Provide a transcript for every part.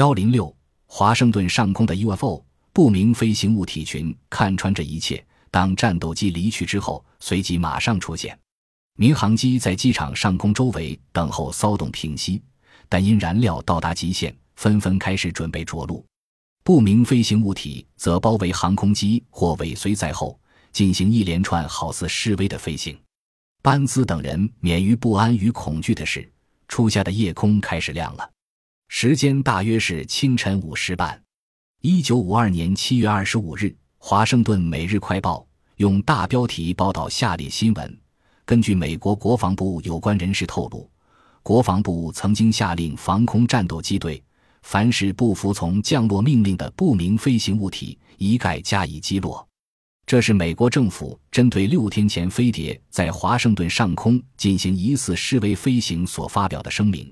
幺零六，华盛顿上空的 UFO 不明飞行物体群看穿这一切。当战斗机离去之后，随即马上出现。民航机在机场上空周围等候骚动平息，但因燃料到达极限，纷纷开始准备着陆。不明飞行物体则包围航空机或尾随在后，进行一连串好似示威的飞行。班兹等人免于不安与恐惧的是，初夏的夜空开始亮了。时间大约是清晨五时半。一九五二年七月二十五日，《华盛顿每日快报》用大标题报道下列新闻：根据美国国防部有关人士透露，国防部曾经下令防空战斗机队。凡是不服从降落命令的不明飞行物体，一概加以击落。这是美国政府针对六天前飞碟在华盛顿上空进行疑似示威飞行所发表的声明。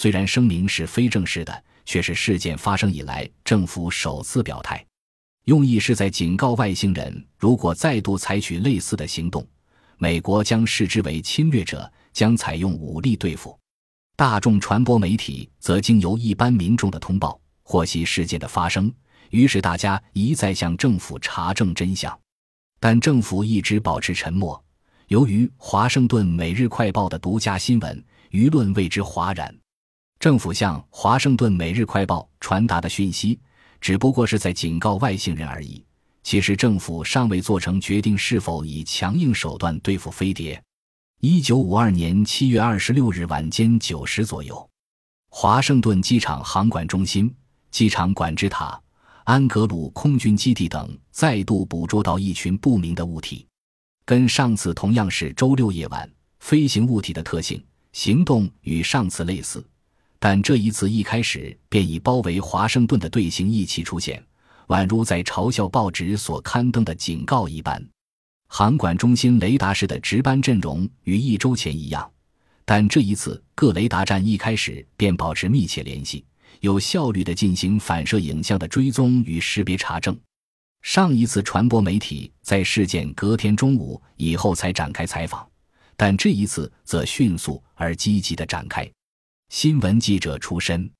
虽然声明是非正式的，却是事件发生以来政府首次表态，用意是在警告外星人：如果再度采取类似的行动，美国将视之为侵略者，将采用武力对付。大众传播媒体则经由一般民众的通报获悉事件的发生，于是大家一再向政府查证真相，但政府一直保持沉默。由于《华盛顿每日快报》的独家新闻，舆论为之哗然。政府向《华盛顿每日快报》传达的讯息只不过是在警告外星人而已，其实政府尚未做成决定是否以强硬手段对付飞碟。一九五二年七月二十六日晚间九时左右，华盛顿机场航管中心、机场管制塔、安格鲁空军基地等再度捕捉到一群不明的物体，跟上次同样是周六夜晚，飞行物体的特性、行动与上次类似，但这一次一开始便以包围华盛顿的队形一起出现，宛如在嘲笑报纸所刊登的警告一般。航管中心雷达室的值班阵容与一周前一样，但这一次各雷达站一开始便保持密切联系，有效率地进行反射影像的追踪与识别查证。上一次传播媒体在事件隔天中午以后才展开采访，但这一次则迅速而积极地展开。新闻记者出身，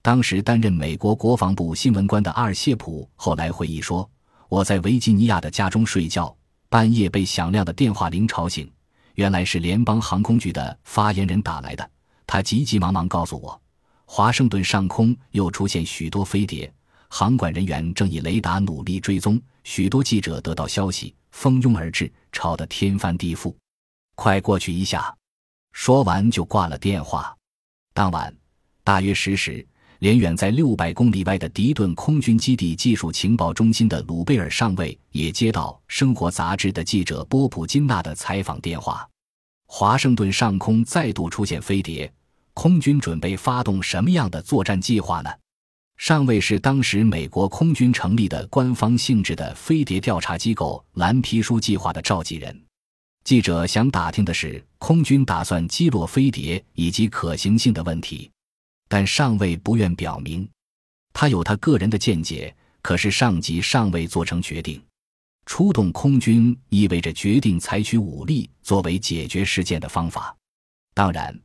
当时担任美国国防部新闻官的阿尔谢普后来回忆说：“我在维吉尼亚的家中睡觉。”半夜被响亮的电话铃吵醒，原来是联邦航空局的发言人打来的。他急急忙忙告诉我，华盛顿上空又出现许多飞碟，航管人员正以雷达努力追踪。许多记者得到消息，蜂拥而至，吵得天翻地覆。快过去一下！说完就挂了电话。当晚大约十时。连远在六百公里外的迪顿空军基地技术情报中心的鲁贝尔上尉也接到《生活》杂志的记者波普金纳的采访电话。华盛顿上空再度出现飞碟，空军准备发动什么样的作战计划呢？上尉是当时美国空军成立的官方性质的飞碟调查机构“蓝皮书计划”的召集人。记者想打听的是空军打算击落飞碟以及可行性的问题。但上尉不愿表明，他有他个人的见解。可是上级尚未做成决定，出动空军意味着决定采取武力作为解决事件的方法。当然，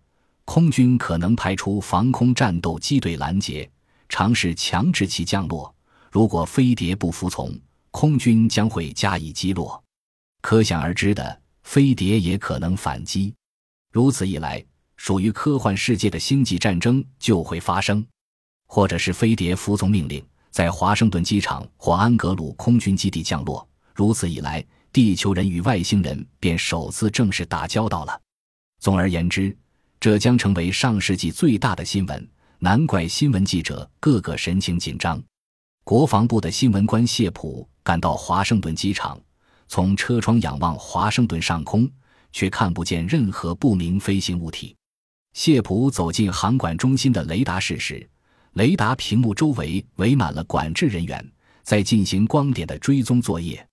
空军可能派出防空战斗机队拦截，尝试强制其降落。如果飞碟不服从，空军将会加以击落。可想而知的，飞碟也可能反击。如此一来。属于科幻世界的星际战争就会发生，或者是飞碟服从命令，在华盛顿机场或安格鲁空军基地降落。如此一来，地球人与外星人便首次正式打交道了。总而言之，这将成为上世纪最大的新闻。难怪新闻记者个个神情紧张。国防部的新闻官谢普赶到华盛顿机场，从车窗仰望华盛顿上空，却看不见任何不明飞行物体。谢普走进航管中心的雷达室时，雷达屏幕周围围满了管制人员，在进行光点的追踪作业。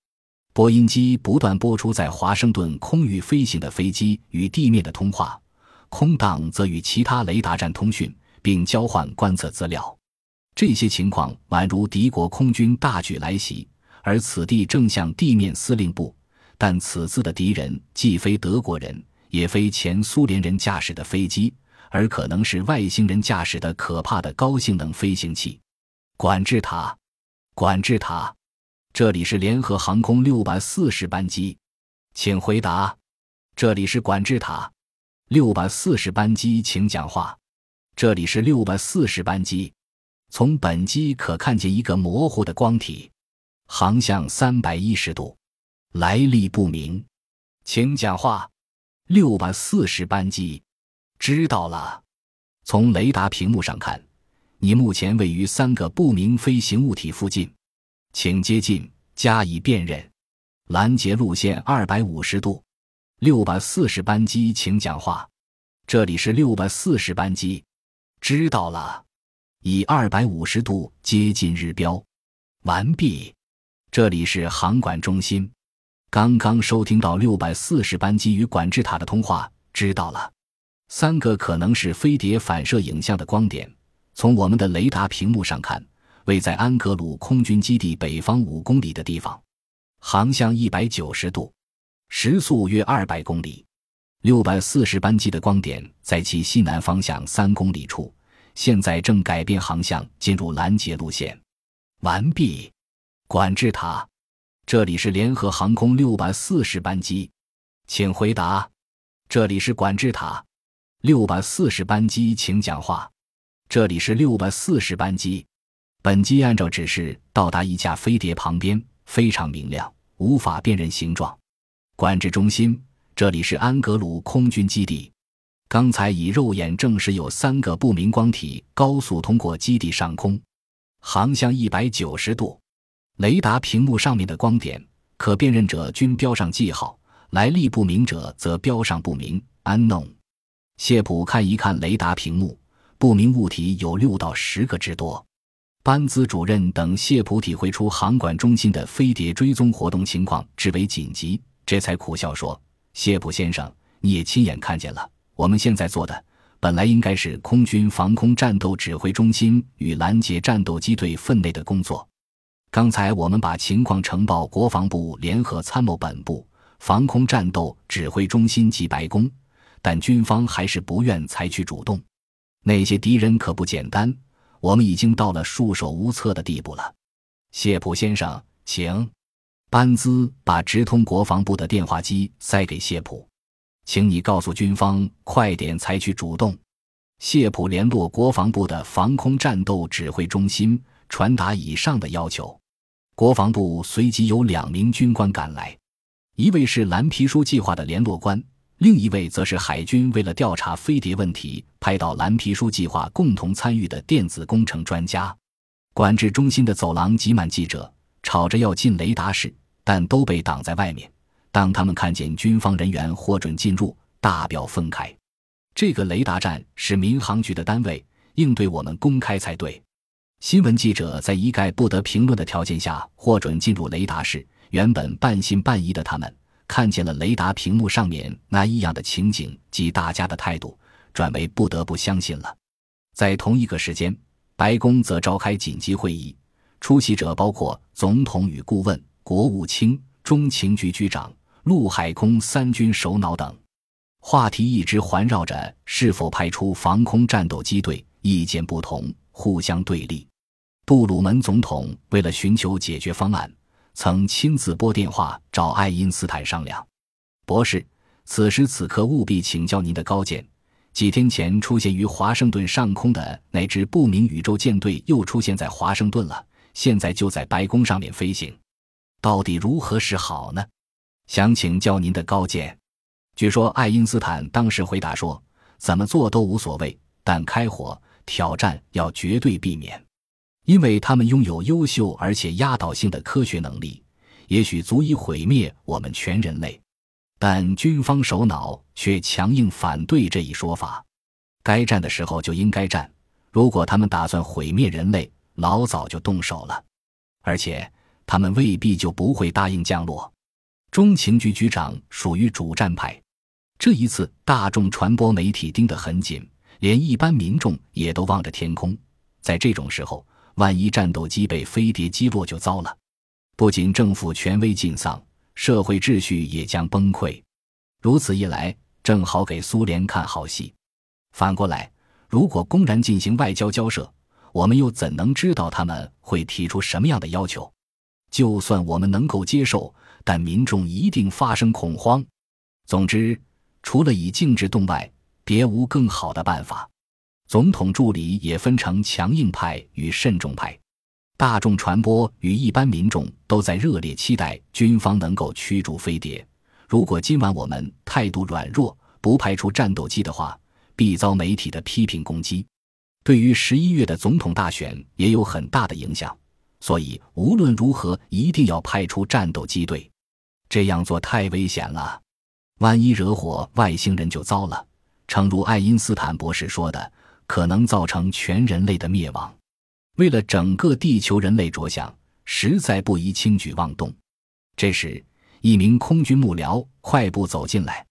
播音机不断播出在华盛顿空域飞行的飞机与地面的通话，空档则与其他雷达站通讯，并交换观测资料。这些情况宛如敌国空军大举来袭，而此地正向地面司令部，但此次的敌人既非德国人。也非前苏联人驾驶的飞机，而可能是外星人驾驶的可怕的高性能飞行器。管制塔，管制塔，这里是联合航空六百四十班机，请回答。这里是管制塔，六百四十班机，请讲话。这里是六百四十班机，从本机可看见一个模糊的光体，航向三百一十度，来历不明，请讲话。六百四十班机，知道了。从雷达屏幕上看，你目前位于三个不明飞行物体附近，请接近加以辨认。拦截路线二百五十度。六百四十班机，请讲话。这里是六百四十班机。知道了，以二百五十度接近日标，完毕。这里是航管中心，刚刚收听到六百四十班机与管制塔的通话。知道了，三个可能是飞碟反射影像的光点，从我们的雷达屏幕上看，位在安格鲁空军基地北方五公里的地方，航向一百九十度，时速约二百公里。六百四十班机的光点在其西南方向三公里处，现在正改变航向进入拦截路线。完毕。管制塔，这里是联合航空六百四十班机，请回答。这里是管制塔，六百四十班机，请讲话。这里是六百四十班机，本机按照指示到达一架飞碟旁边，非常明亮，无法辨认形状。管制中心。这里是安格鲁空军基地，刚才以肉眼证实有三个不明光体高速通过基地上空，航向一百九十度。雷达屏幕上面的光点，可辨认者均标上记号，来历不明者则标上不明 （unknown）。谢普看一看雷达屏幕，不明物体有六到十个之多。班兹主任等谢普体会出航管中心的飞碟追踪活动情况至为紧急，这才苦笑说。谢普先生，你也亲眼看见了。我们现在做的本来应该是空军防空战斗指挥中心与拦截战斗机队分内的工作。刚才我们把情况呈报国防部联合参谋本部、防空战斗指挥中心及白宫，但军方还是不愿采取主动。那些敌人可不简单，我们已经到了束手无策的地步了。谢普先生，请。班兹把直通国防部的电话机塞给谢普，请你告诉军方快点采取主动。谢普联络国防部的防空战斗指挥中心，传达以上的要求。国防部随即有两名军官赶来，一位是蓝皮书计划的联络官，另一位则是海军为了调查飞碟问题派到蓝皮书计划共同参与的电子工程专家。管制中心的走廊挤满记者，吵着要进雷达室。但都被挡在外面。当他们看见军方人员获准进入，大表愤慨。这个雷达站是民航局的单位，应对我们公开才对。新闻记者在一概不得评论的条件下获准进入雷达室。原本半信半疑的他们，看见了雷达屏幕上面那异样的情景及大家的态度，转为不得不相信了。在同一个时间，白宫则召开紧急会议，出席者包括总统与顾问。国务卿、中情局局长、陆海空三军首脑等，话题一直环绕着是否派出防空战斗机队，意见不同，互相对立。杜鲁门总统为了寻求解决方案，曾亲自拨电话找爱因斯坦商量。博士，此时此刻务必请教您的高见。几天前出现于华盛顿上空的那支不明宇宙舰队又出现在华盛顿了，现在就在白宫上面飞行。到底如何是好呢？想请教您的高见。据说爱因斯坦当时回答说：“怎么做都无所谓，但开火挑战要绝对避免，因为他们拥有优秀而且压倒性的科学能力，也许足以毁灭我们全人类。”但军方首脑却强硬反对这一说法。该战的时候就应该战，如果他们打算毁灭人类，老早就动手了，而且。他们未必就不会答应降落。中情局局长属于主战派，这一次大众传播媒体盯得很紧，连一般民众也都望着天空。在这种时候，万一战斗机被飞碟击落就糟了，不仅政府权威尽丧，社会秩序也将崩溃。如此一来，正好给苏联看好戏。反过来，如果公然进行外交交涉，我们又怎能知道他们会提出什么样的要求？就算我们能够接受，但民众一定发生恐慌。总之，除了以静制动外，别无更好的办法。总统助理也分成强硬派与慎重派。大众传播与一般民众都在热烈期待军方能够驱逐飞碟。如果今晚我们态度软弱，不派出战斗机的话，必遭媒体的批评攻击。对于十一月的总统大选也有很大的影响。所以无论如何，一定要派出战斗机队。这样做太危险了，万一惹火外星人就糟了。诚如爱因斯坦博士说的，可能造成全人类的灭亡。为了整个地球人类着想，实在不宜轻举妄动。这时，一名空军幕僚快步走进来，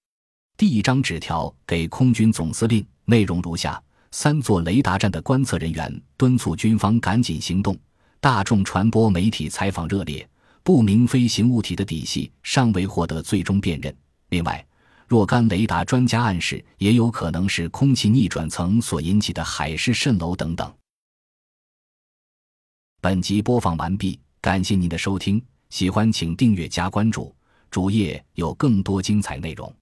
递一张纸条给空军总司令，内容如下：三座雷达站的观测人员敦促军方赶紧行动。大众传播媒体采访热烈，不明飞行物体的底细尚未获得最终辨认。另外，若干雷达专家暗示，也有可能是空气逆转层所引起的海市蜃楼等等。本集播放完毕，感谢您的收听，喜欢请订阅加关注，主页有更多精彩内容。